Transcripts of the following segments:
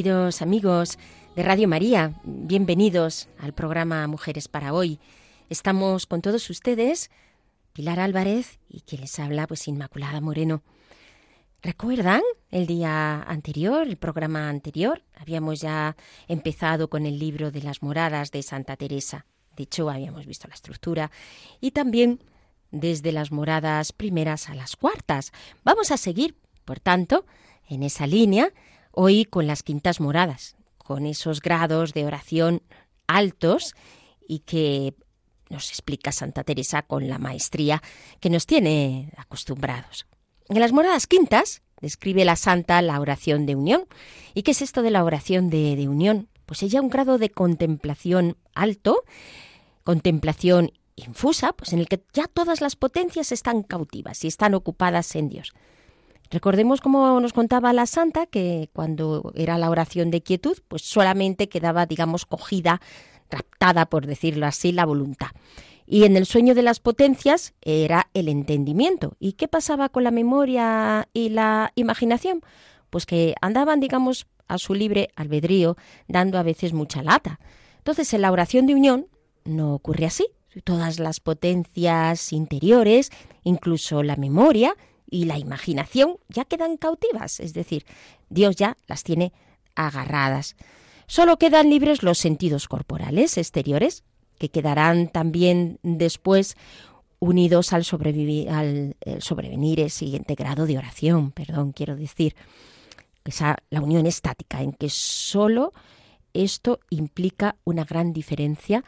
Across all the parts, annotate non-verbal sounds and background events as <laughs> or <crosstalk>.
Queridos amigos de Radio María, bienvenidos al programa Mujeres para hoy. Estamos con todos ustedes, Pilar Álvarez y quien les habla, pues Inmaculada Moreno. ¿Recuerdan el día anterior, el programa anterior? Habíamos ya empezado con el libro de las moradas de Santa Teresa. De hecho, habíamos visto la estructura y también desde las moradas primeras a las cuartas. Vamos a seguir, por tanto, en esa línea hoy con las quintas moradas, con esos grados de oración altos y que nos explica Santa Teresa con la maestría que nos tiene acostumbrados. En las moradas quintas describe la santa la oración de unión. ¿Y qué es esto de la oración de, de unión? Pues ella un grado de contemplación alto, contemplación infusa, pues en el que ya todas las potencias están cautivas y están ocupadas en Dios. Recordemos como nos contaba la santa que cuando era la oración de quietud, pues solamente quedaba, digamos, cogida, raptada, por decirlo así, la voluntad. Y en el sueño de las potencias era el entendimiento. ¿Y qué pasaba con la memoria y la imaginación? Pues que andaban, digamos, a su libre albedrío, dando a veces mucha lata. Entonces, en la oración de unión no ocurre así. Todas las potencias interiores, incluso la memoria, y la imaginación ya quedan cautivas, es decir, Dios ya las tiene agarradas. Solo quedan libres los sentidos corporales exteriores, que quedarán también después unidos al, al sobrevenir el siguiente grado de oración, perdón, quiero decir, esa, la unión estática, en que solo esto implica una gran diferencia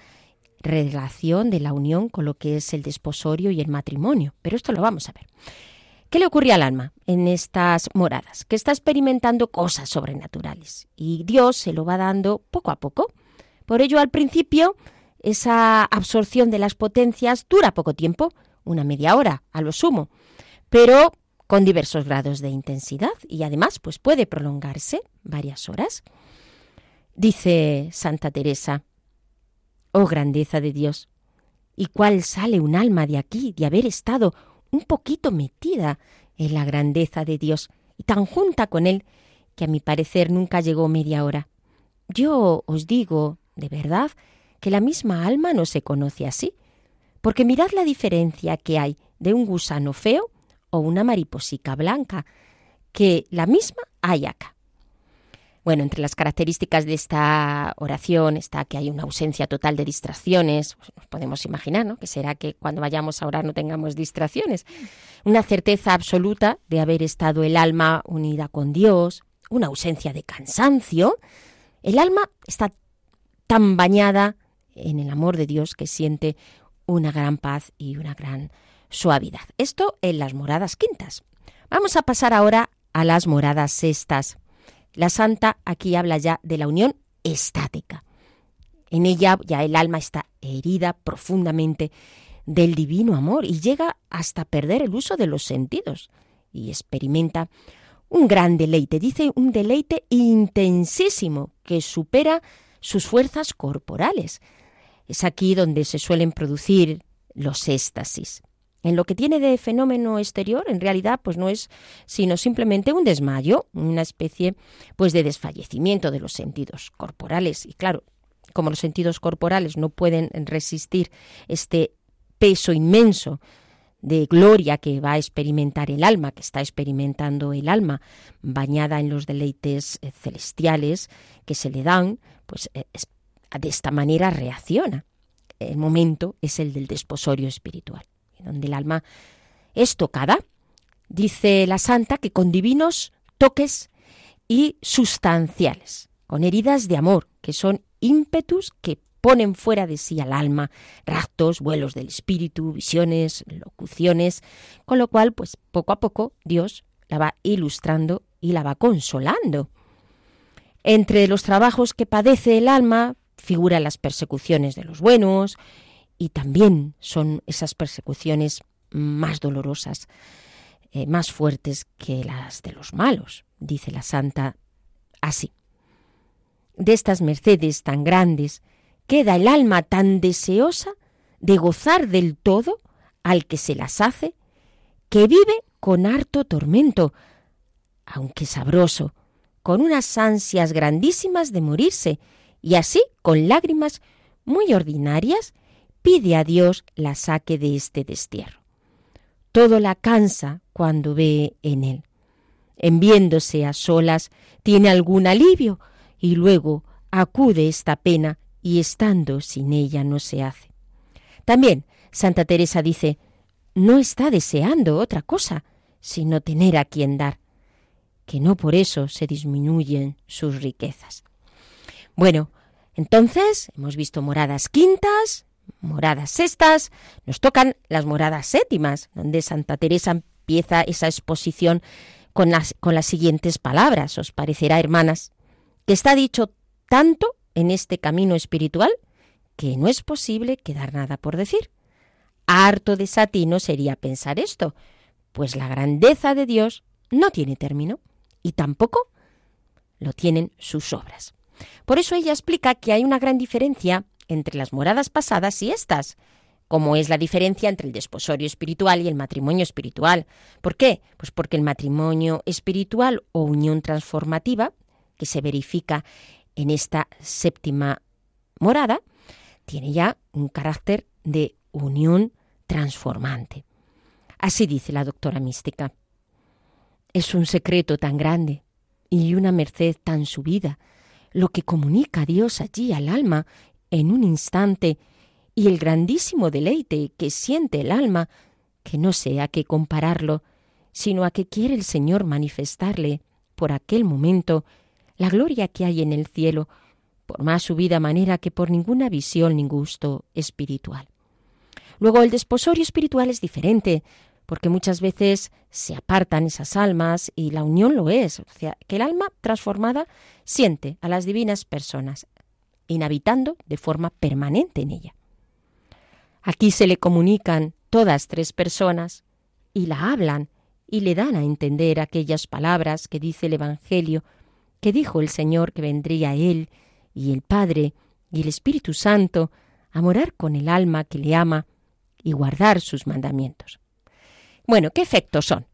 relación de la unión con lo que es el desposorio y el matrimonio. Pero esto lo vamos a ver. ¿Qué le ocurre al alma en estas moradas? Que está experimentando cosas sobrenaturales y Dios se lo va dando poco a poco. Por ello, al principio, esa absorción de las potencias dura poco tiempo, una media hora a lo sumo, pero con diversos grados de intensidad y además pues puede prolongarse varias horas. Dice Santa Teresa, oh grandeza de Dios, ¿y cuál sale un alma de aquí de haber estado un poquito metida en la grandeza de Dios y tan junta con Él que a mi parecer nunca llegó media hora. Yo os digo, de verdad, que la misma alma no se conoce así, porque mirad la diferencia que hay de un gusano feo o una mariposica blanca, que la misma hay acá. Bueno, entre las características de esta oración está que hay una ausencia total de distracciones. Pues nos podemos imaginar, ¿no? Que será que cuando vayamos a orar no tengamos distracciones. Una certeza absoluta de haber estado el alma unida con Dios, una ausencia de cansancio. El alma está tan bañada en el amor de Dios que siente una gran paz y una gran suavidad. Esto en las moradas quintas. Vamos a pasar ahora a las moradas sextas. La santa aquí habla ya de la unión estática. En ella ya el alma está herida profundamente del divino amor y llega hasta perder el uso de los sentidos y experimenta un gran deleite, dice un deleite intensísimo que supera sus fuerzas corporales. Es aquí donde se suelen producir los éxtasis. En lo que tiene de fenómeno exterior, en realidad, pues no es sino simplemente un desmayo, una especie pues de desfallecimiento de los sentidos corporales. Y claro, como los sentidos corporales no pueden resistir este peso inmenso de gloria que va a experimentar el alma, que está experimentando el alma, bañada en los deleites eh, celestiales que se le dan, pues eh, de esta manera reacciona. El momento es el del desposorio espiritual, donde el alma es tocada. Dice la santa que con divinos toques y sustanciales, con heridas de amor, que son ímpetus que ponen fuera de sí al alma, raptos, vuelos del espíritu, visiones, locuciones, con lo cual, pues poco a poco Dios la va ilustrando y la va consolando. Entre los trabajos que padece el alma figuran las persecuciones de los buenos y también son esas persecuciones más dolorosas, eh, más fuertes que las de los malos, dice la santa así. De estas mercedes tan grandes, queda el alma tan deseosa de gozar del todo al que se las hace, que vive con harto tormento, aunque sabroso, con unas ansias grandísimas de morirse, y así, con lágrimas muy ordinarias, pide a Dios la saque de este destierro. Todo la cansa cuando ve en él. En viéndose a solas, tiene algún alivio, y luego acude esta pena y estando sin ella no se hace. También Santa Teresa dice, no está deseando otra cosa, sino tener a quien dar, que no por eso se disminuyen sus riquezas. Bueno, entonces hemos visto moradas quintas, moradas sextas, nos tocan las moradas séptimas, donde Santa Teresa empieza esa exposición con las, con las siguientes palabras. Os parecerá, hermanas, que está dicho tanto en este camino espiritual que no es posible quedar nada por decir. Harto desatino sería pensar esto, pues la grandeza de Dios no tiene término y tampoco lo tienen sus obras. Por eso ella explica que hay una gran diferencia entre las moradas pasadas y estas, como es la diferencia entre el desposorio espiritual y el matrimonio espiritual. ¿Por qué? Pues porque el matrimonio espiritual o unión transformativa, que se verifica en esta séptima morada, tiene ya un carácter de unión transformante. Así dice la doctora mística. Es un secreto tan grande y una merced tan subida lo que comunica Dios allí al alma en un instante y el grandísimo deleite que siente el alma, que no sé a qué compararlo, sino a que quiere el Señor manifestarle por aquel momento la gloria que hay en el cielo, por más subida manera que por ninguna visión ni gusto espiritual. Luego el desposorio espiritual es diferente, porque muchas veces se apartan esas almas y la unión lo es, o sea, que el alma transformada siente a las divinas personas, inhabitando de forma permanente en ella. Aquí se le comunican todas tres personas y la hablan y le dan a entender aquellas palabras que dice el Evangelio que dijo el Señor que vendría Él y el Padre y el Espíritu Santo a morar con el alma que le ama y guardar sus mandamientos. Bueno, ¿qué efectos son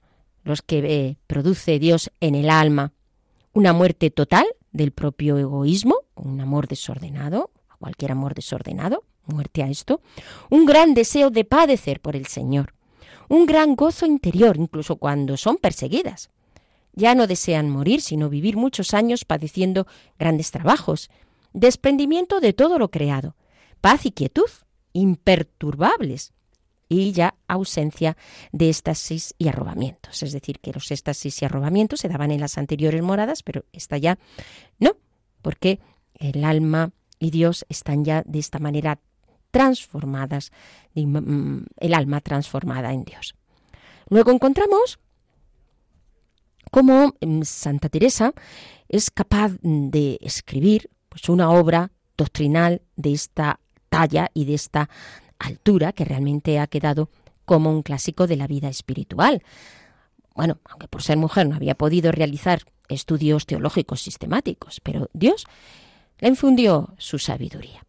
los que eh, produce Dios en el alma? Una muerte total del propio egoísmo, un amor desordenado, cualquier amor desordenado, muerte a esto, un gran deseo de padecer por el Señor, un gran gozo interior, incluso cuando son perseguidas, ya no desean morir, sino vivir muchos años padeciendo grandes trabajos, desprendimiento de todo lo creado, paz y quietud, imperturbables, y ya ausencia de éxtasis y arrobamientos. Es decir, que los éxtasis y arrobamientos se daban en las anteriores moradas, pero esta ya no, porque el alma y Dios están ya de esta manera transformadas, mm, el alma transformada en Dios. Luego encontramos cómo mm, Santa Teresa es capaz de escribir pues, una obra doctrinal de esta talla y de esta altura que realmente ha quedado como un clásico de la vida espiritual. Bueno, aunque por ser mujer no había podido realizar estudios teológicos sistemáticos, pero Dios le infundió su sabiduría.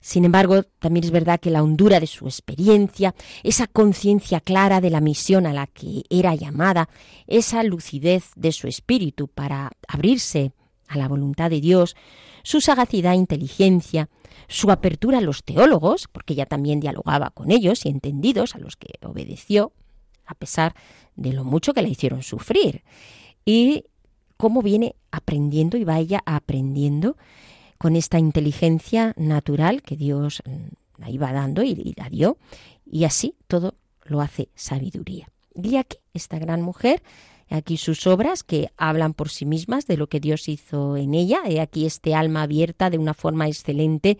Sin embargo, también es verdad que la hondura de su experiencia, esa conciencia clara de la misión a la que era llamada, esa lucidez de su espíritu para abrirse a la voluntad de Dios, su sagacidad e inteligencia, su apertura a los teólogos, porque ella también dialogaba con ellos y entendidos, a los que obedeció, a pesar de lo mucho que la hicieron sufrir. Y cómo viene aprendiendo y vaya aprendiendo con esta inteligencia natural que Dios mm, la iba dando y la dio, y así todo lo hace sabiduría. Y aquí, esta gran mujer, aquí sus obras que hablan por sí mismas de lo que Dios hizo en ella, y aquí este alma abierta de una forma excelente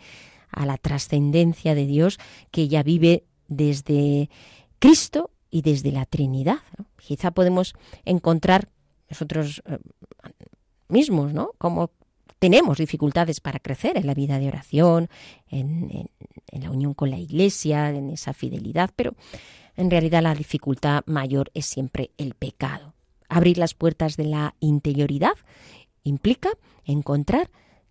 a la trascendencia de Dios que ella vive desde Cristo y desde la Trinidad. Quizá podemos encontrar nosotros eh, mismos, ¿no? Como tenemos dificultades para crecer en la vida de oración, en, la unión con la Iglesia, en esa fidelidad, pero en realidad la dificultad mayor es siempre el pecado. Abrir las puertas de la interioridad implica encontrar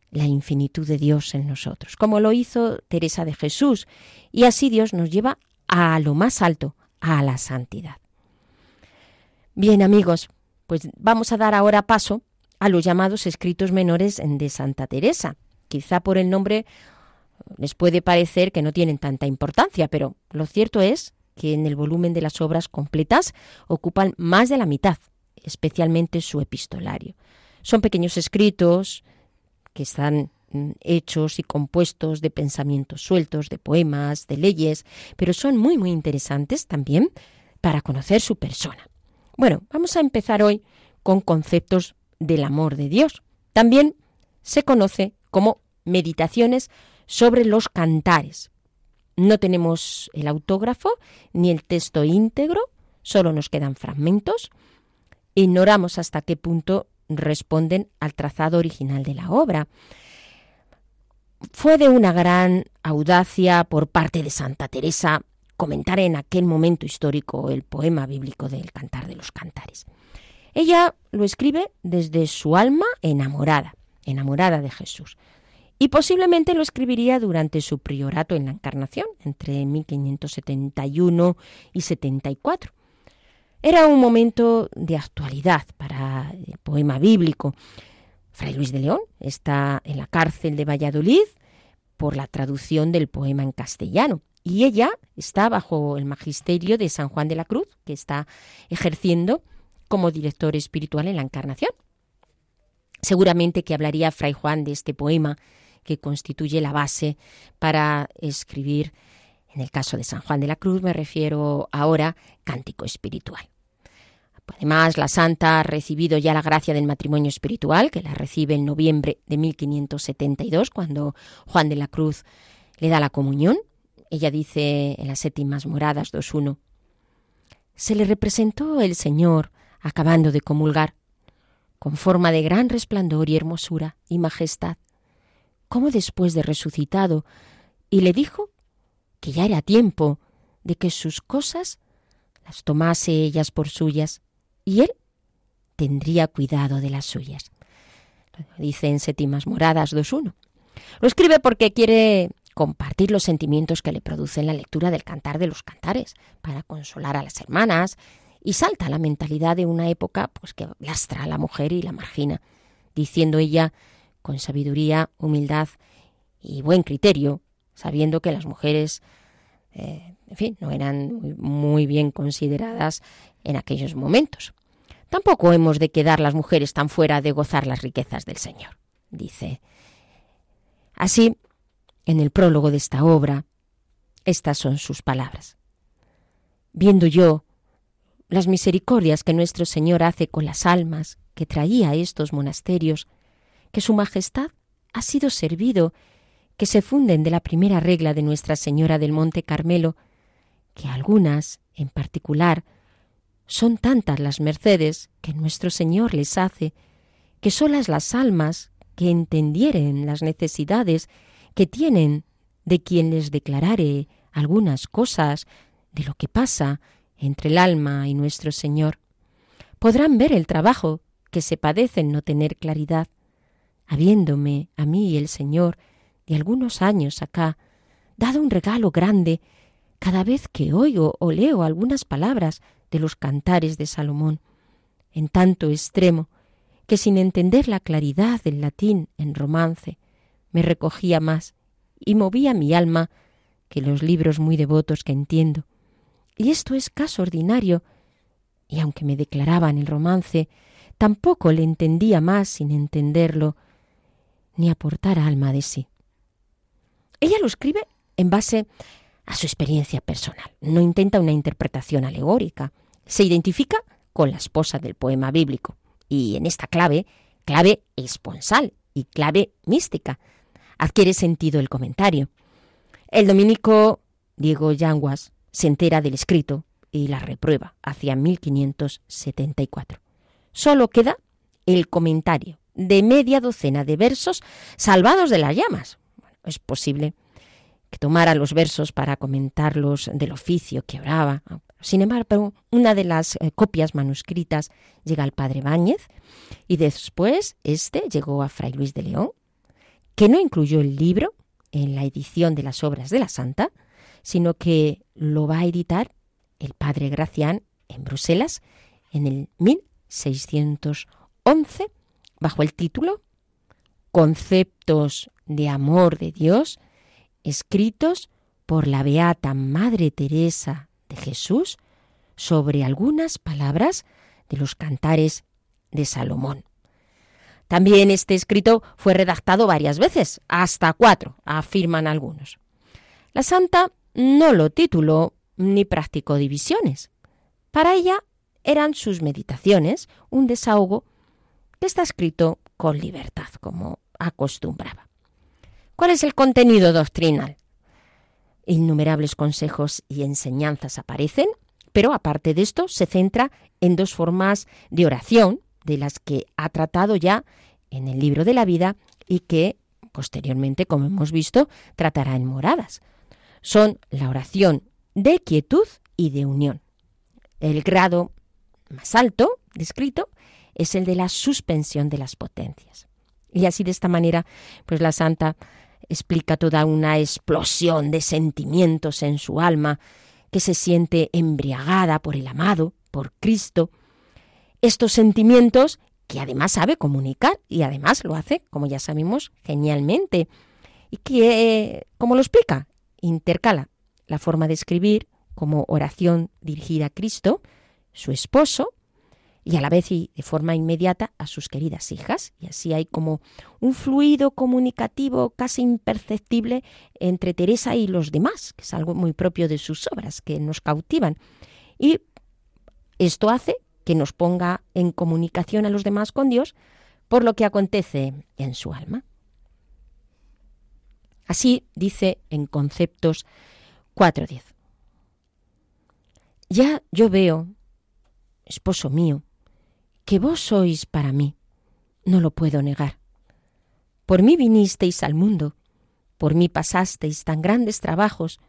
la infinitud de Dios en nosotros, como lo hizo Teresa de Jesús, y así Dios nos lleva a lo más alto, a la santidad. Bien amigos, pues vamos a dar ahora paso a los llamados escritos menores de Santa Teresa. Quizá por el nombre les puede parecer que no tienen tanta importancia, pero lo cierto es que en el volumen de las obras completas ocupan más de la mitad, especialmente su epistolario. Son pequeños escritos que están mm, hechos y compuestos de pensamientos sueltos, de poemas, de leyes, pero son muy, muy interesantes también para conocer su persona. Bueno, vamos a empezar hoy con conceptos del amor de Dios. También se conoce como meditaciones sobre los cantares, no tenemos el autógrafo ni el texto íntegro, solo nos quedan fragmentos. Ignoramos hasta qué punto responden al trazado original de la obra. Fue de una gran audacia por parte de Santa Teresa comentar en aquel momento histórico el poema bíblico del Cantar de los Cantares. Ella lo escribe desde su alma enamorada, enamorada de Jesús y posiblemente lo escribiría durante su priorato en la Encarnación, entre 1571 y 74. Era un momento de actualidad para el poema bíblico. Fray Luis de León está en la cárcel de Valladolid por la traducción del poema en castellano y ella está bajo el magisterio de San Juan de la Cruz, que está ejerciendo como director espiritual en la Encarnación. Seguramente que hablaría Fray Juan de este poema que constituye la base para escribir, en el caso de San Juan de la Cruz me refiero ahora, cántico espiritual. Además, la santa ha recibido ya la gracia del matrimonio espiritual, que la recibe en noviembre de 1572, cuando Juan de la Cruz le da la comunión. Ella dice en las séptimas moradas 2.1, se le representó el Señor acabando de comulgar, con forma de gran resplandor y hermosura y majestad, como después de resucitado, y le dijo que ya era tiempo de que sus cosas las tomase ellas por suyas, y él tendría cuidado de las suyas. Lo dice en Séptimas Moradas 2.1. Lo escribe porque quiere compartir los sentimientos que le producen la lectura del Cantar de los Cantares, para consolar a las hermanas, y salta la mentalidad de una época pues que lastra a la mujer y la margina, diciendo ella con sabiduría, humildad y buen criterio, sabiendo que las mujeres, eh, en fin, no eran muy, bien consideradas en aquellos momentos. Tampoco hemos de quedar las mujeres tan fuera de gozar las riquezas del Señor, dice. Así, en el prólogo de esta obra, estas son sus palabras. Viendo yo las misericordias que nuestro Señor hace con las almas que traía estos monasterios, que Su Majestad ha sido servido, que se funden de la primera regla de Nuestra Señora del Monte Carmelo, que algunas, en particular, son tantas las mercedes que nuestro Señor les hace, que solas las almas que entendieren las necesidades que tienen de quien les declarare algunas cosas de lo que pasa entre el alma y nuestro Señor, podrán ver el trabajo que se padece en no tener claridad habiéndome a mí el Señor de algunos años acá dado un regalo grande cada vez que oigo o leo algunas palabras de los cantares de Salomón, en tanto extremo que sin entender la claridad del latín en romance, me recogía más y movía mi alma que los libros muy devotos que entiendo. Y esto es caso ordinario, y aunque me declaraban el romance, tampoco le entendía más sin entenderlo, ni aportar alma de sí. Ella lo escribe en base a su experiencia personal. No intenta una interpretación alegórica. Se identifica con la esposa del poema bíblico. Y en esta clave, clave esponsal y clave mística, adquiere sentido el comentario. El dominico Diego Yanguas se entera del escrito y la reprueba hacia 1574. Solo queda el comentario de media docena de versos salvados de las llamas. es posible que tomara los versos para comentarlos del oficio que oraba. Sin embargo, una de las eh, copias manuscritas llega al padre Báñez y después este llegó a Fray Luis de León, que no incluyó el libro en la edición de las obras de la Santa, sino que lo va a editar el padre Gracián en Bruselas en el 1611 bajo el título Conceptos de amor de Dios escritos por la beata Madre Teresa de Jesús sobre algunas palabras de los cantares de Salomón. También este escrito fue redactado varias veces, hasta cuatro, afirman algunos. La santa no lo tituló ni practicó divisiones. Para ella eran sus meditaciones, un desahogo que está escrito con libertad, como acostumbraba. ¿Cuál es el contenido doctrinal? Innumerables consejos y enseñanzas aparecen, pero aparte de esto se centra en dos formas de oración, de las que ha tratado ya en el libro de la vida y que posteriormente, como hemos visto, tratará en moradas. Son la oración de quietud y de unión. El grado más alto descrito es el de la suspensión de las potencias. Y así de esta manera, pues la santa explica toda una explosión de sentimientos en su alma, que se siente embriagada por el amado, por Cristo. Estos sentimientos que además sabe comunicar y además lo hace, como ya sabemos, genialmente. Y que, como lo explica, intercala la forma de escribir como oración dirigida a Cristo, su esposo, y a la vez y de forma inmediata a sus queridas hijas. Y así hay como un fluido comunicativo casi imperceptible entre Teresa y los demás, que es algo muy propio de sus obras, que nos cautivan. Y esto hace que nos ponga en comunicación a los demás con Dios por lo que acontece en su alma. Así dice en Conceptos 4.10. Ya yo veo, esposo mío, que vos sois para mí, no lo puedo negar. Por mí vinisteis al mundo, por mí pasasteis tan grandes trabajos,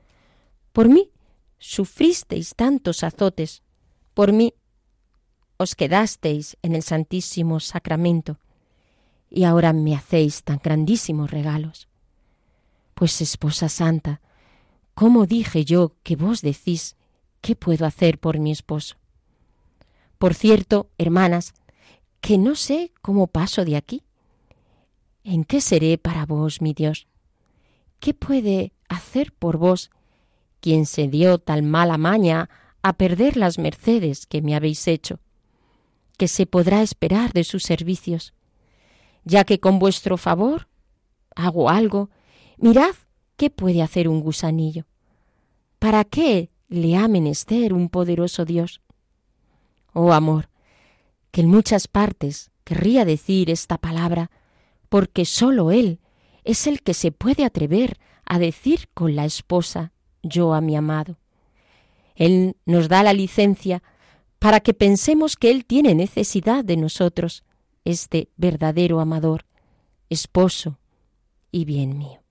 por mí sufristeis tantos azotes, por mí os quedasteis en el Santísimo Sacramento, y ahora me hacéis tan grandísimos regalos. Pues, esposa santa, ¿cómo dije yo que vos decís qué puedo hacer por mi esposo? Por cierto, hermanas, que no sé cómo paso de aquí. ¿En qué seré para vos, mi Dios? ¿Qué puede hacer por vos quien se dio tal mala maña a perder las mercedes que me habéis hecho? ¿Qué se podrá esperar de sus servicios? Ya que con vuestro favor hago algo, mirad qué puede hacer un gusanillo. ¿Para qué le ha menester un poderoso Dios? oh amor, que en muchas partes querría decir esta palabra, porque sólo Él es el que se puede atrever a decir con la esposa yo a mi amado. Él nos da la licencia para que pensemos que Él tiene necesidad de nosotros, este verdadero amador, esposo y bien mío.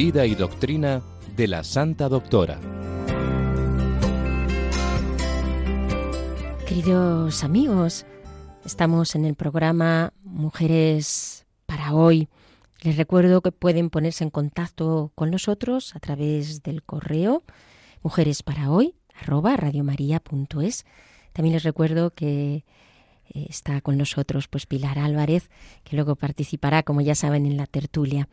Vida y Doctrina de la Santa Doctora. Queridos amigos, estamos en el programa Mujeres para hoy. Les recuerdo que pueden ponerse en contacto con nosotros a través del correo mujeres para hoy También les recuerdo que eh, está con nosotros pues Pilar Álvarez, que luego participará, como ya saben, en la tertulia.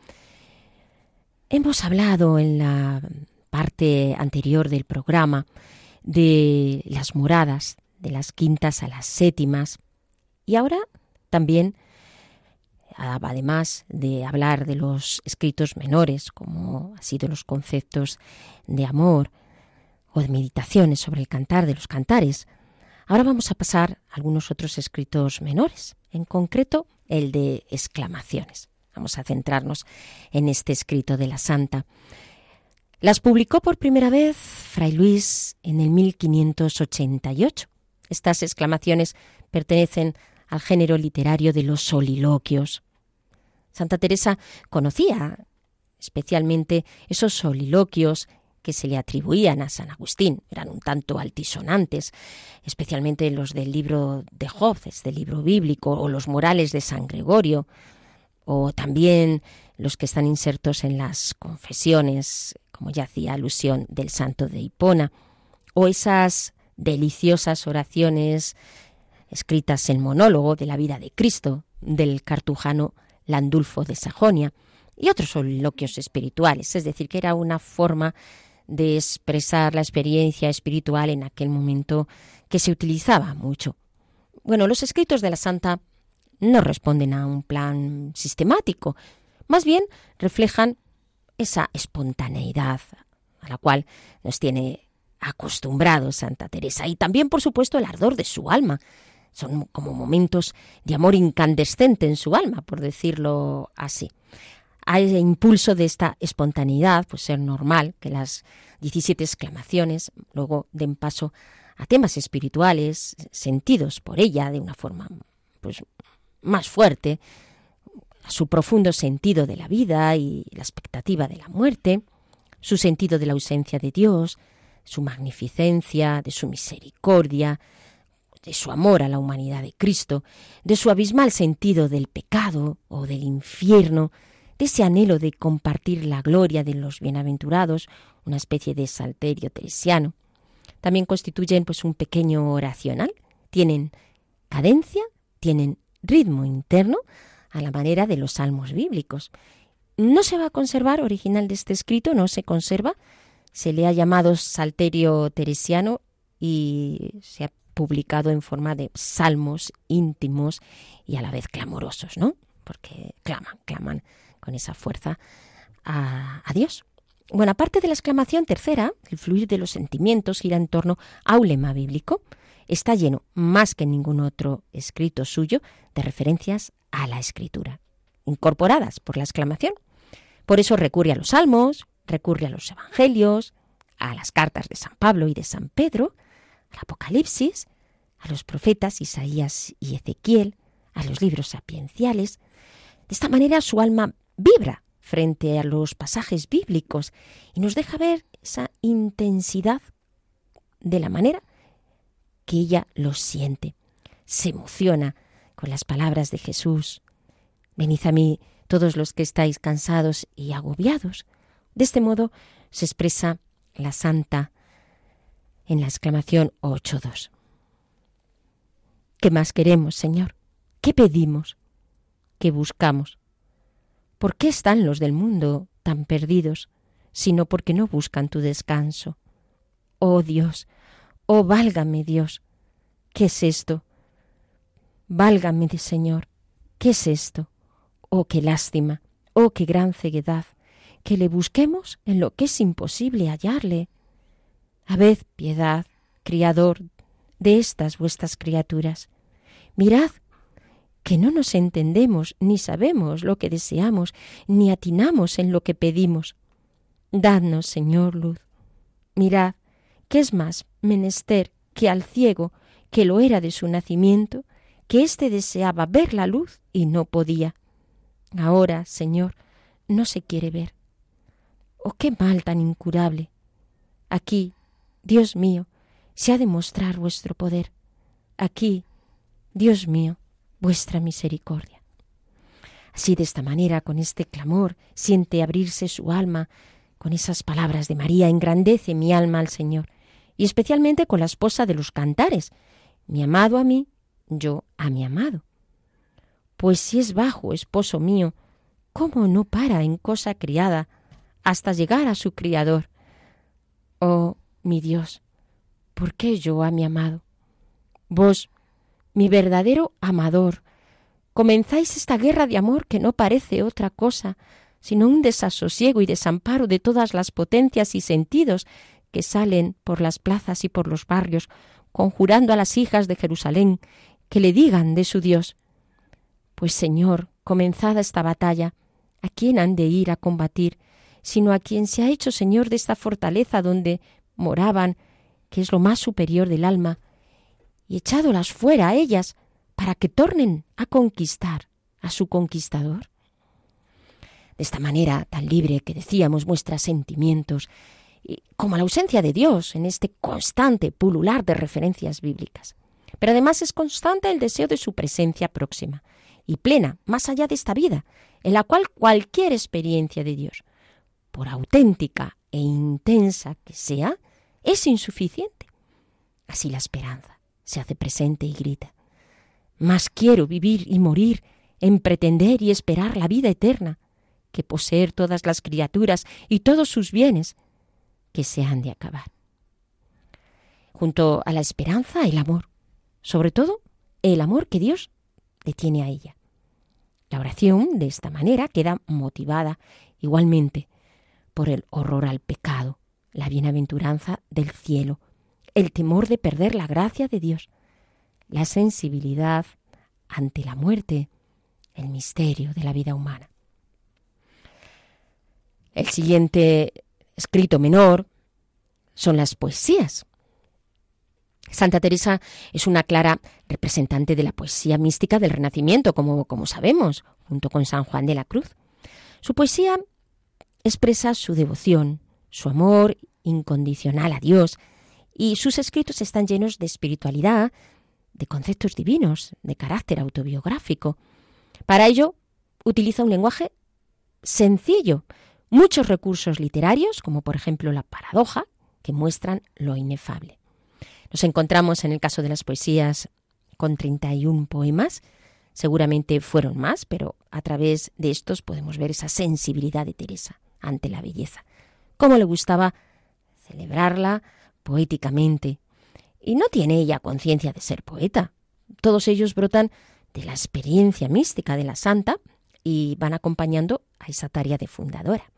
Hemos hablado en la parte anterior del programa de las moradas, de las quintas a las séptimas, y ahora también, además de hablar de los escritos menores, como han sido los conceptos de amor o de meditaciones sobre el cantar de los cantares, ahora vamos a pasar a algunos otros escritos menores, en concreto el de exclamaciones. Vamos a centrarnos en este escrito de la Santa. Las publicó por primera vez Fray Luis en el 1588. Estas exclamaciones pertenecen al género literario de los soliloquios. Santa Teresa conocía especialmente esos soliloquios que se le atribuían a San Agustín. Eran un tanto altisonantes, especialmente los del libro de Job, del libro bíblico, o los morales de San Gregorio, o también los que están insertos en las confesiones, como ya hacía alusión del santo de Hipona, o esas deliciosas oraciones escritas en monólogo de la vida de Cristo del cartujano Landulfo de Sajonia, y otros soliloquios espirituales, es decir, que era una forma de expresar la experiencia espiritual en aquel momento que se utilizaba mucho. Bueno, los escritos de la Santa no responden a un plan sistemático, más bien reflejan esa espontaneidad a la cual nos tiene acostumbrados Santa Teresa y también, por supuesto, el ardor de su alma. Son como momentos de amor incandescente en su alma, por decirlo así. Ese impulso de esta espontaneidad, pues ser normal que las 17 exclamaciones luego den paso a temas espirituales sentidos por ella de una forma pues más fuerte, su profundo sentido de la vida y la expectativa de la muerte, su sentido de la ausencia de Dios, su magnificencia, de su misericordia, de su amor a la humanidad de Cristo, de su abismal sentido del pecado o del infierno, de ese anhelo de compartir la gloria de los bienaventurados, una especie de salterio teresiano. También constituyen pues un pequeño oracional, tienen cadencia, tienen ritmo interno a la manera de los salmos bíblicos. No se va a conservar, original de este escrito, no se conserva, se le ha llamado Salterio Teresiano y se ha publicado en forma de salmos íntimos y a la vez clamorosos, ¿no? Porque claman, claman con esa fuerza a, a Dios. Bueno, aparte de la exclamación tercera, el fluir de los sentimientos gira en torno a un lema bíblico está lleno, más que ningún otro escrito suyo, de referencias a la escritura, incorporadas por la exclamación. Por eso recurre a los salmos, recurre a los evangelios, a las cartas de San Pablo y de San Pedro, al Apocalipsis, a los profetas Isaías y Ezequiel, a los libros sapienciales. De esta manera su alma vibra frente a los pasajes bíblicos y nos deja ver esa intensidad de la manera que ella lo siente. Se emociona con las palabras de Jesús. Venid a mí todos los que estáis cansados y agobiados. De este modo se expresa la santa en la exclamación 8.2. ¿Qué más queremos, Señor? ¿Qué pedimos? ¿Qué buscamos? ¿Por qué están los del mundo tan perdidos, sino porque no buscan tu descanso? Oh Dios, oh válgame Dios, ¿qué es esto? Válgame, Señor, ¿qué es esto? Oh, qué lástima, oh, qué gran ceguedad, que le busquemos en lo que es imposible hallarle. Habed piedad, Criador, de estas vuestras criaturas. Mirad que no nos entendemos, ni sabemos lo que deseamos, ni atinamos en lo que pedimos. Dadnos, Señor, luz. Mirad, que es más menester que al ciego, que lo era de su nacimiento, que éste deseaba ver la luz y no podía. Ahora, Señor, no se quiere ver. Oh, qué mal tan incurable. Aquí, Dios mío, se ha de mostrar vuestro poder. Aquí, Dios mío, vuestra misericordia. Así de esta manera, con este clamor, siente abrirse su alma, con esas palabras de María, engrandece mi alma al Señor, y especialmente con la esposa de los cantares, mi amado a mí, yo a mi amado. Pues si es bajo, esposo mío, ¿cómo no para en cosa criada hasta llegar a su criador? Oh, mi Dios, ¿por qué yo a mi amado? Vos, mi verdadero amador, comenzáis esta guerra de amor que no parece otra cosa, sino un desasosiego y desamparo de todas las potencias y sentidos que salen por las plazas y por los barrios, conjurando a las hijas de Jerusalén que le digan de su Dios. Pues Señor, comenzada esta batalla, ¿a quién han de ir a combatir, sino a quien se ha hecho Señor de esta fortaleza donde moraban, que es lo más superior del alma, y echádolas fuera a ellas para que tornen a conquistar a su conquistador? De esta manera tan libre que decíamos muestra sentimientos, como la ausencia de Dios en este constante pulular de referencias bíblicas. Pero además es constante el deseo de su presencia próxima y plena, más allá de esta vida, en la cual cualquier experiencia de Dios, por auténtica e intensa que sea, es insuficiente. Así la esperanza se hace presente y grita. Más quiero vivir y morir en pretender y esperar la vida eterna que poseer todas las criaturas y todos sus bienes que se han de acabar. Junto a la esperanza, el amor, sobre todo el amor que Dios le tiene a ella. La oración, de esta manera, queda motivada igualmente por el horror al pecado, la bienaventuranza del cielo, el temor de perder la gracia de Dios, la sensibilidad ante la muerte, el misterio de la vida humana. El siguiente escrito menor son las poesías. Santa Teresa es una clara representante de la poesía mística del Renacimiento, como, como sabemos, junto con San Juan de la Cruz. Su poesía expresa su devoción, su amor incondicional a Dios, y sus escritos están llenos de espiritualidad, de conceptos divinos, de carácter autobiográfico. Para ello, utiliza un lenguaje sencillo, muchos recursos literarios, como por ejemplo la paradoja, que muestran lo inefable. Nos encontramos en el caso de las poesías con 31 poemas, seguramente fueron más, pero a través de estos podemos ver esa sensibilidad de Teresa ante la belleza, cómo le gustaba celebrarla poéticamente. Y no tiene ella conciencia de ser poeta. Todos ellos brotan de la experiencia mística de la santa y van acompañando a esa tarea de fundadora.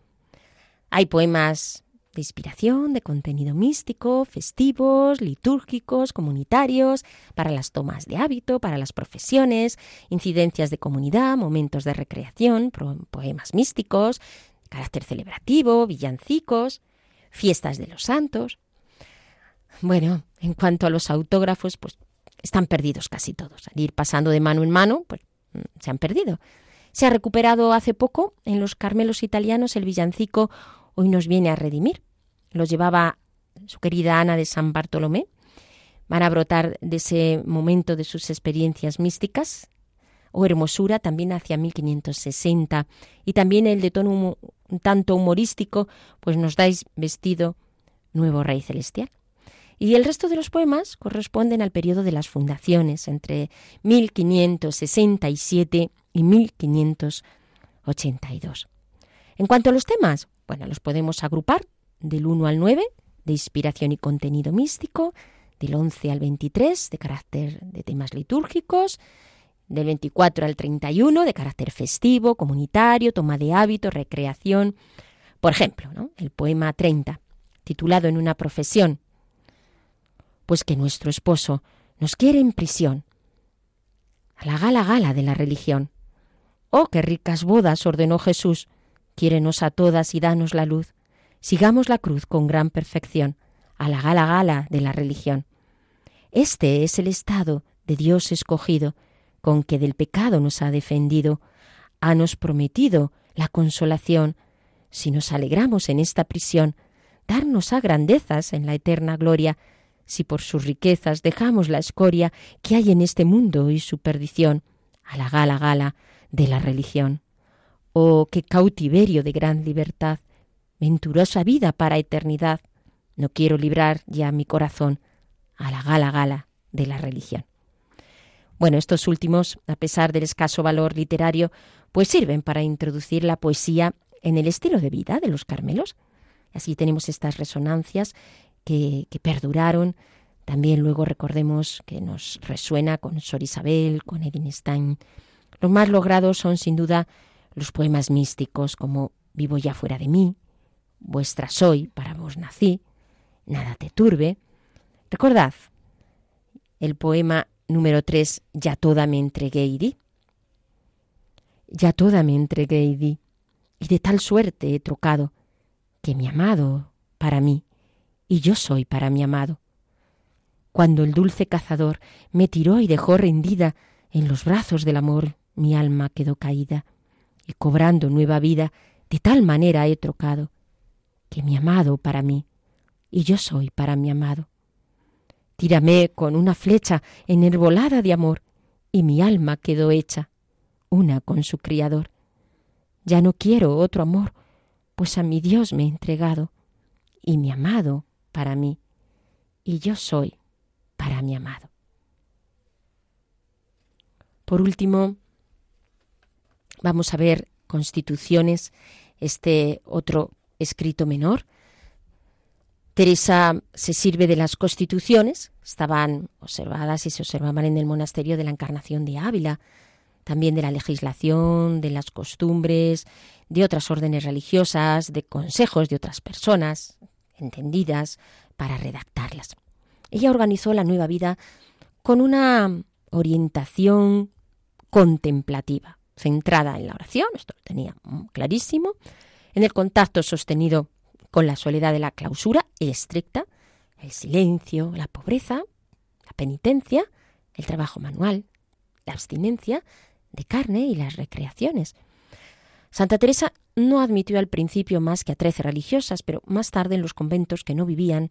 Hay poemas de inspiración, de contenido místico, festivos, litúrgicos, comunitarios, para las tomas de hábito, para las profesiones, incidencias de comunidad, momentos de recreación, poemas místicos, carácter celebrativo, villancicos, fiestas de los santos. Bueno, en cuanto a los autógrafos, pues están perdidos casi todos. Al ir pasando de mano en mano, pues mm, se han perdido. Se ha recuperado hace poco en los Carmelos italianos el villancico hoy nos viene a redimir. Lo llevaba su querida Ana de San Bartolomé. Van a brotar de ese momento de sus experiencias místicas o hermosura también hacia 1560 y también el de tono un tanto humorístico, pues nos dais vestido nuevo Rey Celestial. Y el resto de los poemas corresponden al periodo de las fundaciones, entre 1567 y 1580. 82. En cuanto a los temas, bueno, los podemos agrupar del 1 al 9 de inspiración y contenido místico, del 11 al 23 de carácter de temas litúrgicos, del 24 al 31 de carácter festivo, comunitario, toma de hábitos, recreación. Por ejemplo, el poema 30, titulado en una profesión, pues que nuestro esposo nos quiere en prisión, a la gala gala de la religión. Oh, qué ricas bodas ordenó Jesús, quiérenos a todas y danos la luz. Sigamos la cruz con gran perfección, a la gala gala de la religión. Este es el estado de Dios escogido, con que del pecado nos ha defendido, ha nos prometido la consolación, si nos alegramos en esta prisión, darnos a grandezas en la eterna gloria, si por sus riquezas dejamos la escoria que hay en este mundo y su perdición, a la gala gala de la religión. Oh, qué cautiverio de gran libertad, venturosa vida para eternidad. No quiero librar ya mi corazón a la gala gala de la religión. Bueno, estos últimos, a pesar del escaso valor literario, pues sirven para introducir la poesía en el estilo de vida de los Carmelos. Así tenemos estas resonancias que, perduraron. También luego recordemos que nos resuena con Sor Isabel, con Edwin Stein. Los más logrados son sin duda los poemas místicos como Vivo ya fuera de mí, Vuestra soy, para vos nací, Nada te turbe. Recordad el poema número 3, Ya toda me entregué y di. Ya toda me entregué y di, y de tal suerte he trocado, que mi amado para mí, y yo soy para mi amado. Cuando el dulce cazador me tiró y dejó rendida en los brazos del amor, mi alma quedó caída, y cobrando nueva vida, de tal manera he trocado, que mi amado para mí, y yo soy para mi amado. Tírame con una flecha enherbolada de amor, y mi alma quedó hecha, una con su Criador. Ya no quiero otro amor, pues a mi Dios me he entregado, y mi amado para mí, y yo soy para mi amado. Por último, vamos a ver Constituciones, este otro escrito menor, Teresa se sirve de las constituciones, estaban observadas y se observaban en el monasterio de la Encarnación de Ávila, también de la legislación, de las costumbres, de otras órdenes religiosas, de consejos de otras personas entendidas para redactarlas. Ella organizó la nueva vida con una orientación contemplativa, centrada en la oración, esto lo tenía clarísimo, en el contacto sostenido con la soledad de la clausura estricta, el silencio, la pobreza, la penitencia, el trabajo manual, la abstinencia de carne y las recreaciones. Santa Teresa no admitió al principio más que a trece religiosas, pero más tarde en los conventos que no vivían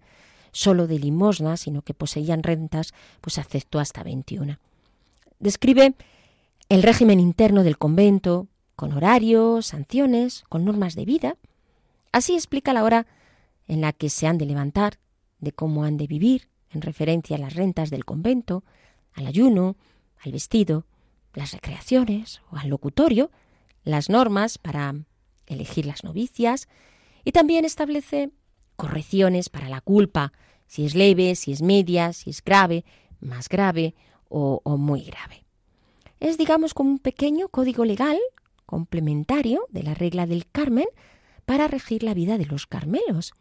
solo de limosna, sino que poseían rentas, pues aceptó hasta veintiuna. Describe el régimen interno del convento, con horarios, sanciones, con normas de vida, Así explica la hora en la que se han de levantar, de cómo han de vivir, en referencia a las rentas del convento, al ayuno, al vestido, las recreaciones o al locutorio, las normas para elegir las novicias y también establece correcciones para la culpa, si es leve, si es media, si es grave, más grave o, o muy grave. Es, digamos, como un pequeño código legal complementario de la regla del Carmen para regir la vida de los Carmelos.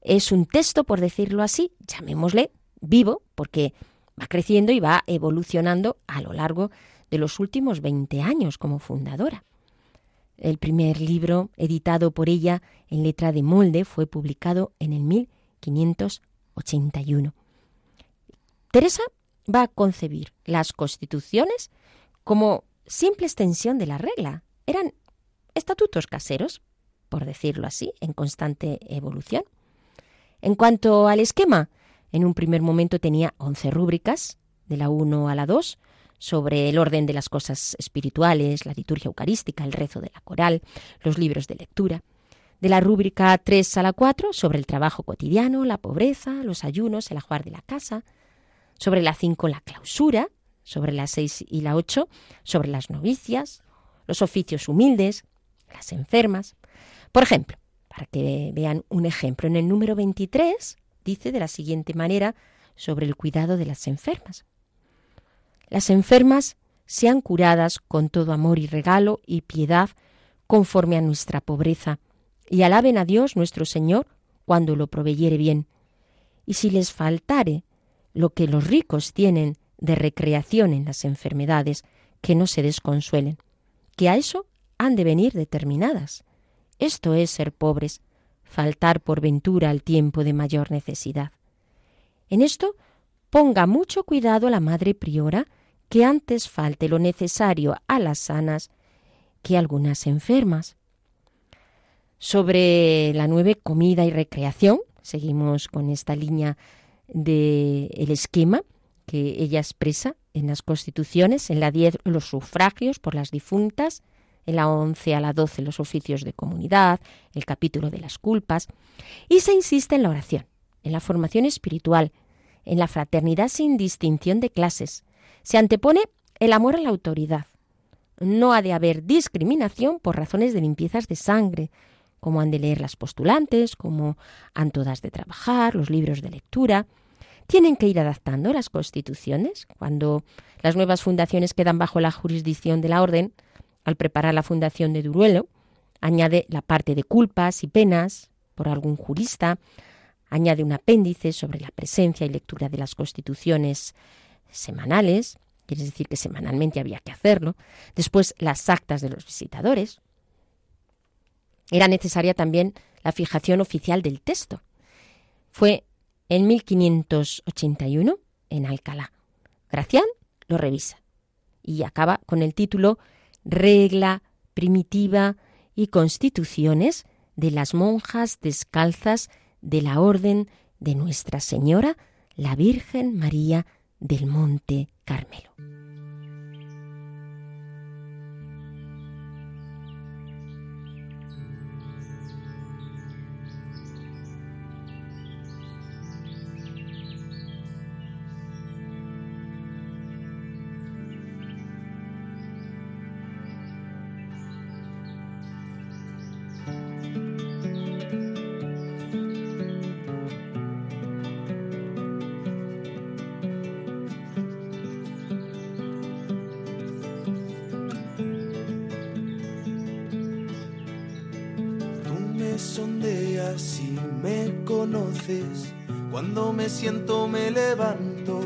Es un texto, por decirlo así, llamémosle vivo, porque va creciendo y va evolucionando a lo largo de los últimos 20 años como fundadora. El primer libro, editado por ella en letra de molde, fue publicado en el 1581. Teresa va a concebir las constituciones como simple extensión de la regla. Eran estatutos caseros por decirlo así, en constante evolución. En cuanto al esquema, en un primer momento tenía 11 rúbricas, de la 1 a la 2, sobre el orden de las cosas espirituales, la liturgia eucarística, el rezo de la coral, los libros de lectura. De la rúbrica 3 a la 4, sobre el trabajo cotidiano, la pobreza, los ayunos, el ajuar de la casa. Sobre la 5, la clausura. Sobre la 6 y la 8, sobre las novicias, los oficios humildes, las enfermas. Por ejemplo, para que vean un ejemplo, en el número 23 dice de la siguiente manera sobre el cuidado de las enfermas. Las enfermas sean curadas con todo amor y regalo y piedad conforme a nuestra pobreza, y alaben a Dios nuestro Señor cuando lo proveyere bien. Y si les faltare lo que los ricos tienen de recreación en las enfermedades, que no se desconsuelen, que a eso han de venir determinadas. Esto es ser pobres, faltar por ventura al tiempo de mayor necesidad. En esto ponga mucho cuidado la madre priora, que antes falte lo necesario a las sanas que algunas enfermas. Sobre la nueva comida y recreación, seguimos con esta línea del el esquema que ella expresa en las constituciones, en la 10 los sufragios por las difuntas, en la 11 a la 12 los oficios de comunidad, el capítulo de las culpas, y se insiste en la oración, en la formación espiritual, en la fraternidad sin distinción de clases. Se antepone el amor a la autoridad. No ha de haber discriminación por razones de limpiezas de sangre, cómo han de leer las postulantes, cómo han todas de trabajar, los libros de lectura. Tienen que ir adaptando las constituciones. Cuando las nuevas fundaciones quedan bajo la jurisdicción de la orden, al preparar la fundación de Duruelo, añade la parte de culpas y penas por algún jurista, añade un apéndice sobre la presencia y lectura de las constituciones semanales, quiere decir que semanalmente había que hacerlo, después las actas de los visitadores, era necesaria también la fijación oficial del texto. Fue en 1581 en Alcalá. Gracián lo revisa y acaba con el título Regla primitiva y constituciones de las monjas descalzas de la Orden de Nuestra Señora, la Virgen María del Monte Carmelo. Cuando me siento me levanto,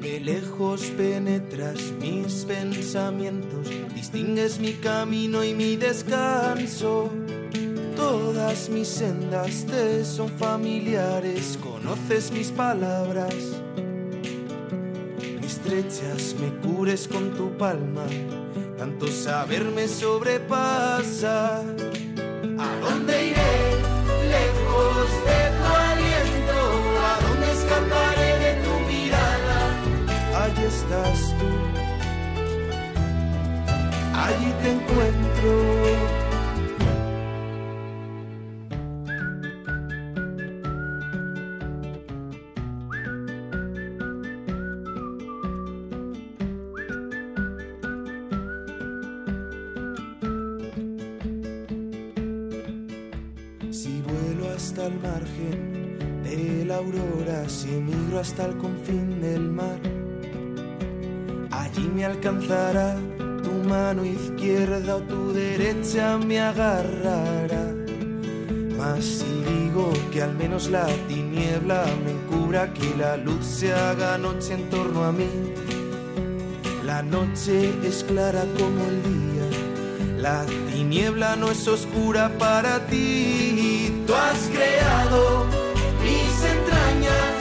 de lejos penetras mis pensamientos, distingues mi camino y mi descanso. Todas mis sendas te son familiares, conoces mis palabras. Me estrechas, me cures con tu palma, tanto saber me sobrepasa. Menos la tiniebla me encubra, que la luz se haga noche en torno a mí. La noche es clara como el día, la tiniebla no es oscura para ti. Tú has creado mis entrañas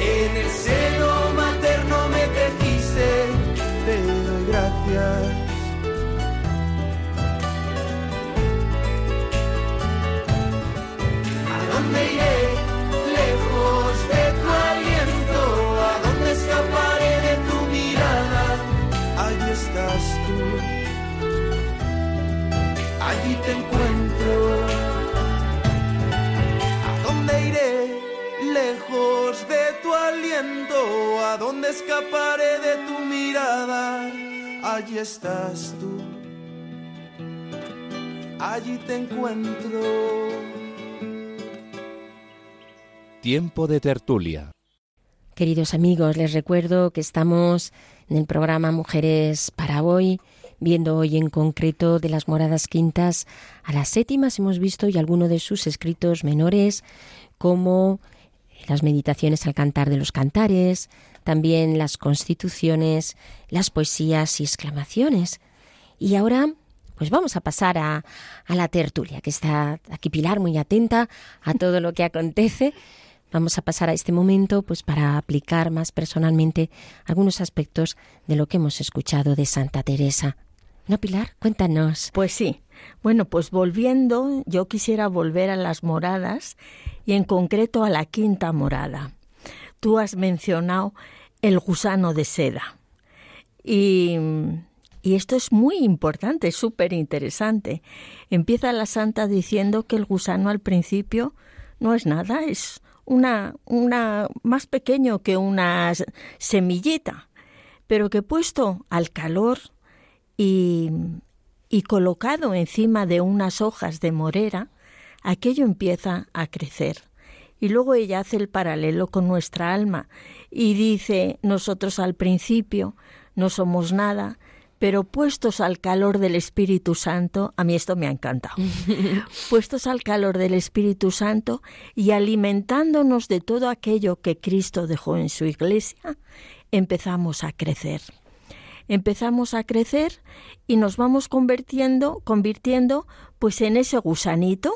en el seno te encuentro. Tiempo de tertulia. Queridos amigos, les recuerdo que estamos en el programa Mujeres para hoy, viendo hoy en concreto de las moradas quintas a las séptimas. Hemos visto y algunos de sus escritos menores, como las meditaciones al cantar de los cantares, también las constituciones, las poesías y exclamaciones. Y ahora pues vamos a pasar a, a, la tertulia, que está aquí Pilar muy atenta a todo lo que acontece. Vamos a pasar a este momento pues para aplicar más personalmente algunos aspectos de lo que hemos escuchado de Santa Teresa. ¿No, Pilar? Cuéntanos. Pues sí. Bueno, pues volviendo, yo quisiera volver a las moradas y en concreto a la quinta morada. Tú has mencionado el gusano de seda. Y y esto es muy importante, súper interesante. Empieza la santa diciendo que el gusano al principio no es nada, es una, una más pequeño que una semillita, pero que puesto al calor y, y colocado encima de unas hojas de morera, aquello empieza a crecer. Y luego ella hace el paralelo con nuestra alma y dice, nosotros al principio no somos nada, pero puestos al calor del Espíritu Santo, a mí esto me ha encantado, <laughs> puestos al calor del Espíritu Santo y alimentándonos de todo aquello que Cristo dejó en su iglesia, empezamos a crecer. Empezamos a crecer y nos vamos convirtiendo, convirtiendo pues en ese gusanito,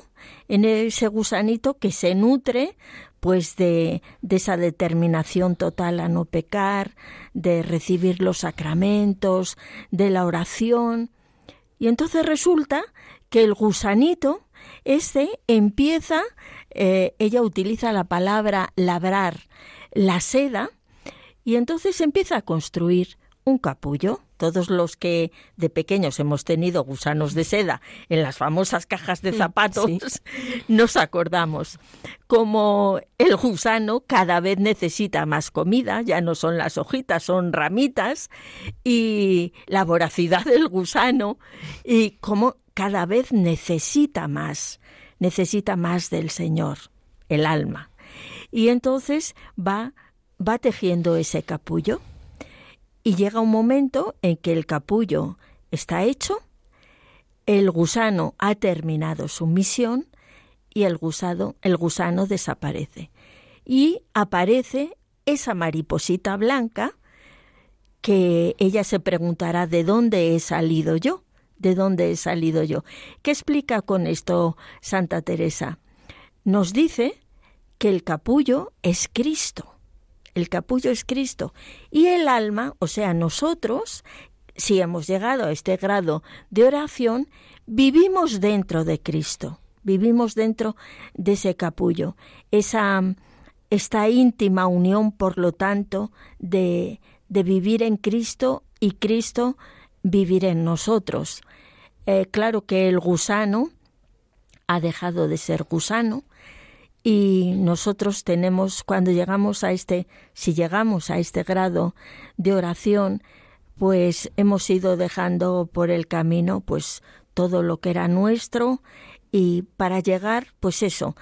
en ese gusanito que se nutre pues de, esa determinación total a no pecar, de recibir los sacramentos, de la oración. Y entonces resulta que el gusanito, este empieza, eh, ella utiliza la palabra labrar la seda, y entonces empieza a construir un capullo. Todos los que de pequeños hemos tenido gusanos de seda en las famosas cajas de zapatos, <laughs> nos acordamos como el gusano cada vez necesita más comida, ya no son las hojitas, son ramitas, y la voracidad del gusano, y como cada vez necesita más, necesita más del Señor, el alma. Y entonces va, va tejiendo ese capullo y llega un momento en que el capullo está hecho, el gusano ha terminado su misión y el gusano, el gusano desaparece. Y aparece esa mariposita blanca que ella se preguntará de dónde he salido yo, de dónde he salido yo. ¿Qué explica con esto Santa Teresa? Nos dice que el capullo es Cristo el capullo es Cristo. Y el alma, o sea, nosotros, si hemos llegado a este grado de oración, vivimos dentro de Cristo, vivimos dentro de ese capullo. Esa, esta íntima unión, por lo tanto, de, de vivir en Cristo y Cristo vivir en nosotros. Eh, claro que el gusano ha dejado de ser gusano, y nosotros tenemos, cuando llegamos a este, si llegamos a este grado de oración, pues hemos ido dejando por el camino, pues todo lo que era nuestro y para llegar, pues eso,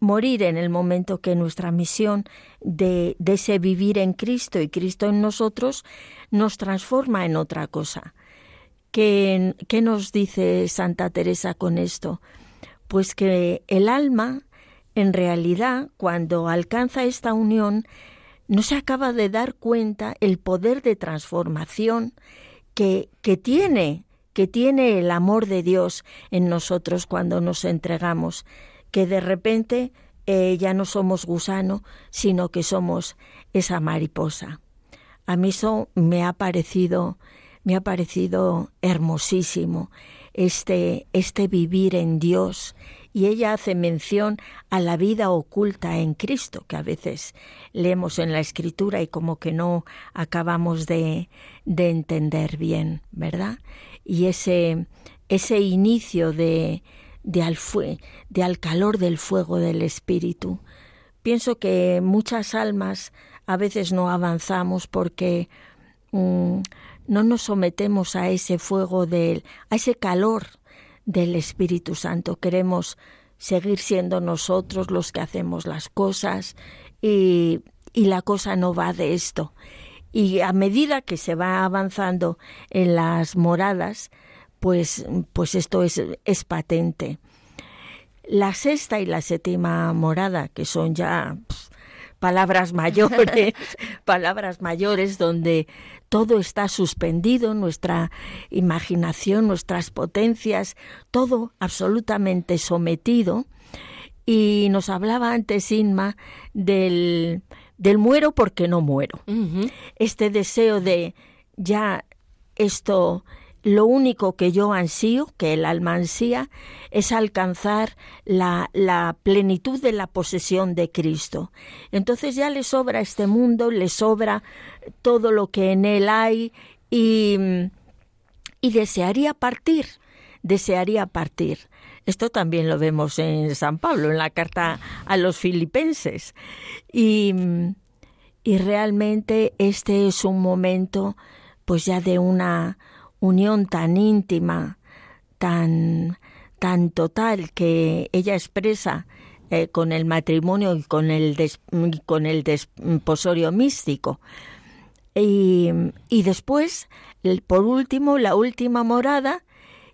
morir en el momento que nuestra misión de, de ese vivir en Cristo y Cristo en nosotros nos transforma en otra cosa. ¿Qué, ¿Qué nos dice Santa Teresa con esto? Pues que el alma en realidad, cuando alcanza esta unión, no se acaba de dar cuenta el poder de transformación que, que tiene, que tiene el amor de Dios en nosotros cuando nos entregamos, que de repente eh, ya no somos gusano, sino que somos esa mariposa. A mí eso me ha parecido, me ha parecido hermosísimo este, este vivir en Dios y ella hace mención a la vida oculta en Cristo, que a veces leemos en la escritura y como que no acabamos de, de entender bien, ¿verdad? Y ese, ese inicio de, de, al de al calor del fuego del Espíritu. Pienso que muchas almas a veces no avanzamos porque mm, no nos sometemos a ese fuego del, a ese calor del Espíritu Santo. Queremos seguir siendo nosotros los que hacemos las cosas y, y la cosa no va de esto. Y a medida que se va avanzando en las moradas, pues, pues esto es, es patente. La sexta y la séptima morada, que son ya palabras mayores, <laughs> palabras mayores donde todo está suspendido, nuestra imaginación, nuestras potencias, todo absolutamente sometido. Y nos hablaba antes Inma del, del muero porque no muero. Este deseo de ya esto lo único que yo ansío, que el alma ansía, es alcanzar la, plenitud de la posesión de Cristo. Entonces ya le sobra este mundo, le sobra todo lo que en él hay y, y desearía partir, desearía partir. Esto también lo vemos en San Pablo, en la carta a los filipenses. Y, y realmente este es un momento pues ya de una unión tan íntima, tan, tan total que ella expresa eh, con el matrimonio y con el, con el desposorio místico. Y, y después, por último, la última morada,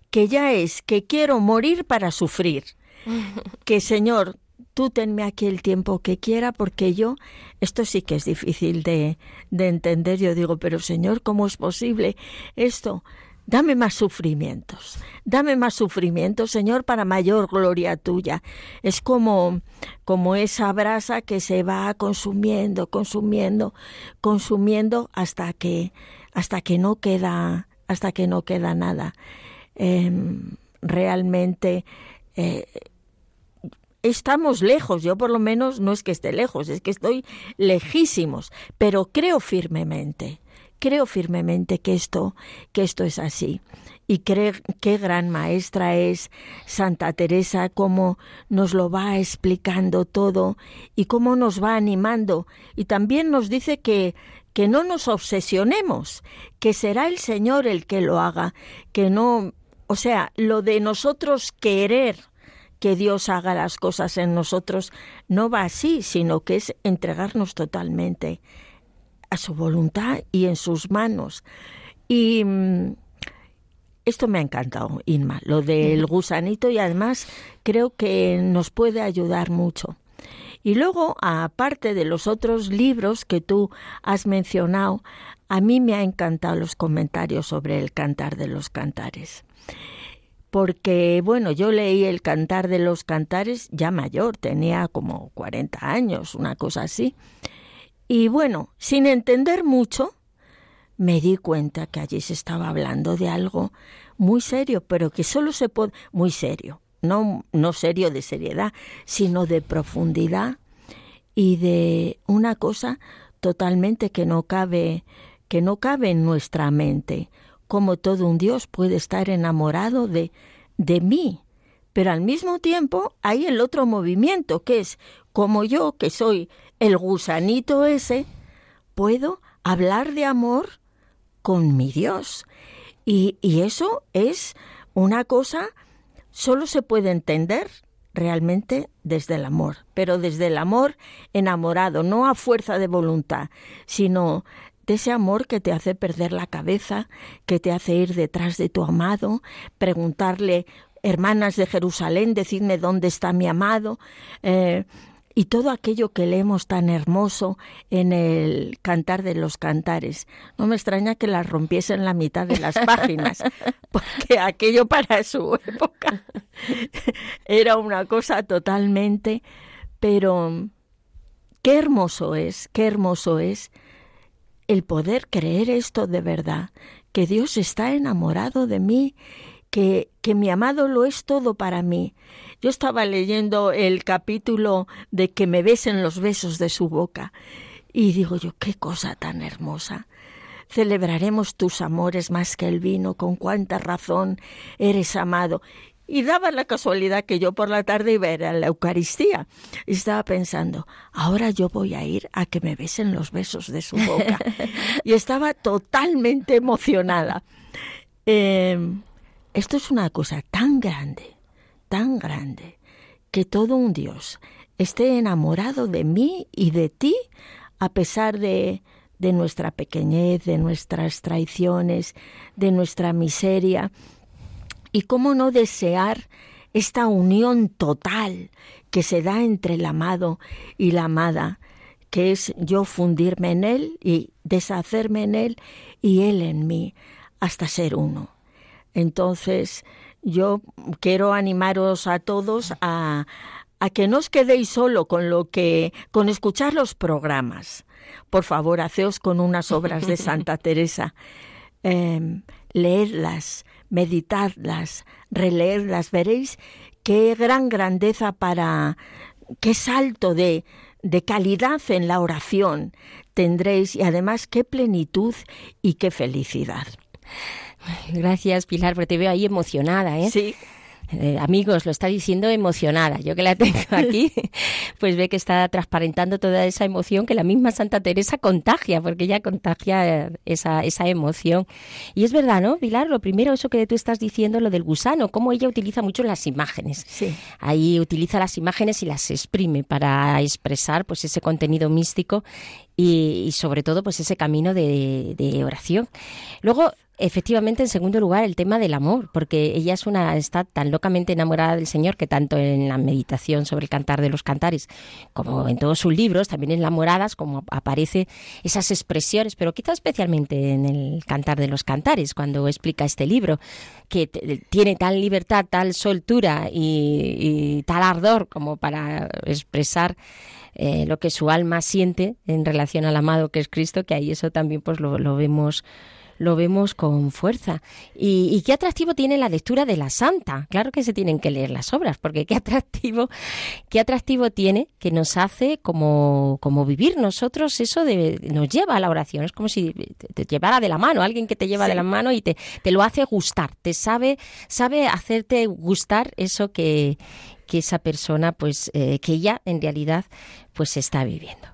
que ya es que quiero morir para sufrir. <laughs> Que Señor, tú tenme aquí el tiempo que quiera, porque yo, esto sí que es difícil de, de entender. Yo digo, pero Señor, ¿cómo es posible esto? Dame más sufrimientos, dame más sufrimientos, Señor, para mayor gloria tuya. Es como, como esa brasa que se va consumiendo, consumiendo, consumiendo hasta que, hasta que no queda, hasta que no queda nada. Em, realmente eh, estamos lejos, yo por lo menos no es que esté lejos, es que estoy lejísimos, pero creo firmemente, creo firmemente que esto, que esto es así. Y creo qué gran maestra es Santa Teresa, cómo nos lo va explicando todo y cómo nos va animando. Y también nos dice que, que no nos obsesionemos, que será el Señor el que lo haga, que no, o sea, lo de nosotros querer que Dios haga las cosas en nosotros no va así, sino que es entregarnos totalmente a su voluntad y en sus manos. Y mm, esto me ha encantado, Inma, lo del gusanito y además creo que nos puede ayudar mucho. Y luego, aparte de los otros libros que tú has mencionado, a mí me ha encantado los comentarios sobre el cantar de los cantares porque, bueno, yo leí el Cantar de los Cantares ya mayor, tenía como 40 años, una cosa así. Y bueno, sin entender mucho, me di cuenta que allí se estaba hablando de algo muy serio, pero que solo se puede, muy serio, no, no serio de seriedad, sino de profundidad y de una cosa totalmente que no cabe, que no cabe en nuestra mente, como todo un Dios puede estar enamorado de, de mí. Pero al mismo tiempo hay el otro movimiento, que es como yo, que soy el gusanito ese, puedo hablar de amor con mi Dios. Y, y eso es una cosa, solo se puede entender realmente desde el amor, pero desde el amor enamorado, no a fuerza de voluntad, sino de ese amor que te hace perder la cabeza, que te hace ir detrás de tu amado, preguntarle, hermanas de Jerusalén, decidme dónde está mi amado, eh, y todo aquello que leemos tan hermoso en el Cantar de los Cantares. No me extraña que las rompiesen la mitad de las páginas, <laughs> porque aquello para su época era una cosa totalmente, pero qué hermoso es, qué hermoso es el poder creer esto de verdad, que Dios está enamorado de mí, que, que mi amado lo es todo para mí. Yo estaba leyendo el capítulo de que me besen los besos de su boca y digo yo, qué cosa tan hermosa. Celebraremos tus amores más que el vino, con cuánta razón eres amado. Y daba la casualidad que yo por la tarde iba a ir a la Eucaristía. Y estaba pensando, ahora yo voy a ir a que me besen los besos de su boca. <laughs> y estaba totalmente emocionada. Em, esto es una cosa tan grande, tan grande, que todo un Dios esté enamorado de mí y de ti, a pesar de, de nuestra pequeñez, de nuestras traiciones, de nuestra miseria. Y cómo no desear esta unión total que se da entre el amado y la amada, que es yo fundirme en él y deshacerme en él y él en mí, hasta ser uno. Entonces, yo quiero animaros a todos a, a que no os quedéis solo con lo que con escuchar los programas. Por favor, haceos con unas obras de Santa <laughs> Teresa, eh, leedlas, meditadlas, releerlas, veréis qué gran grandeza para qué salto de, de calidad en la oración tendréis y además qué plenitud y qué felicidad. Gracias, Pilar, porque te veo ahí emocionada, ¿eh? Sí. Eh, amigos, lo está diciendo emocionada. Yo que la tengo <laughs> aquí, pues ve que está transparentando toda esa emoción que la misma Santa Teresa contagia, porque ella contagia esa, esa emoción. Y es verdad, ¿no, Pilar? Lo primero, eso que tú estás diciendo, lo del gusano, cómo ella utiliza mucho las imágenes. Sí. Ahí utiliza las imágenes y las exprime para expresar pues ese contenido místico y, sobre todo pues ese camino de, de oración. Luego, Efectivamente, en segundo lugar, el tema del amor, porque ella es una está tan locamente enamorada del Señor que tanto en la meditación sobre el cantar de los cantares como en todos sus libros, también enamoradas, como aparece esas expresiones, pero quizá especialmente en el cantar de los cantares, cuando explica este libro, que tiene tal libertad, tal soltura y, tal ardor como para expresar eh, lo que su alma siente en relación al amado que es Cristo, que ahí eso también pues lo vemos lo vemos con fuerza. ¿Y, qué atractivo tiene la lectura de la Santa? Claro que se tienen que leer las obras, porque qué <laughs> atractivo, qué atractivo tiene que nos hace como, como vivir nosotros eso de, nos lleva a la oración. Es como si te, llevara de la mano, alguien que te lleva de la mano y te, te lo hace gustar, te sabe, sabe hacerte gustar eso que, que esa persona, pues, eh, que ella en realidad, pues está viviendo.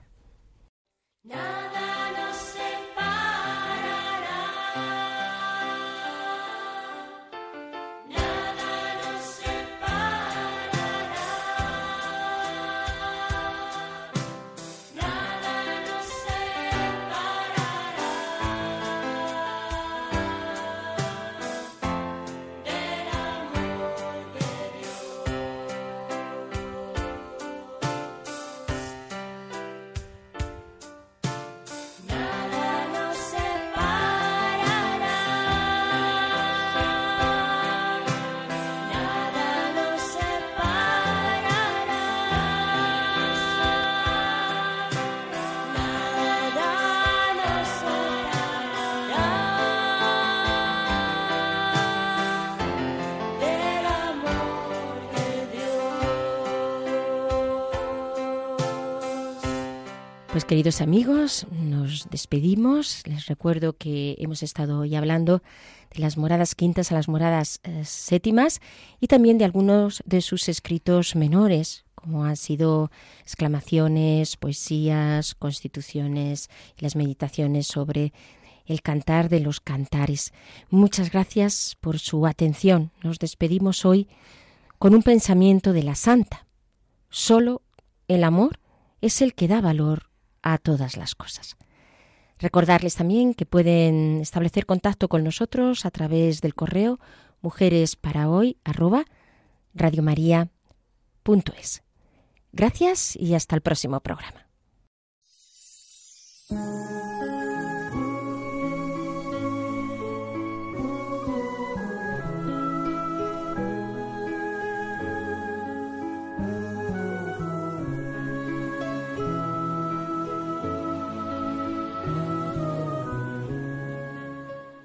Pues queridos amigos, nos despedimos. Les recuerdo que hemos estado hoy hablando de las moradas quintas a las moradas eh, séptimas y también de algunos de sus escritos menores, como han sido exclamaciones, poesías, constituciones y las meditaciones sobre el cantar de los cantares. Muchas gracias por su atención. Nos despedimos hoy con un pensamiento de la santa. Solo el amor es el que da valor a todas las cosas. Recordarles también que pueden establecer contacto con nosotros a través del correo mujeresparahoy@radiomaria.es. Gracias y hasta el próximo programa.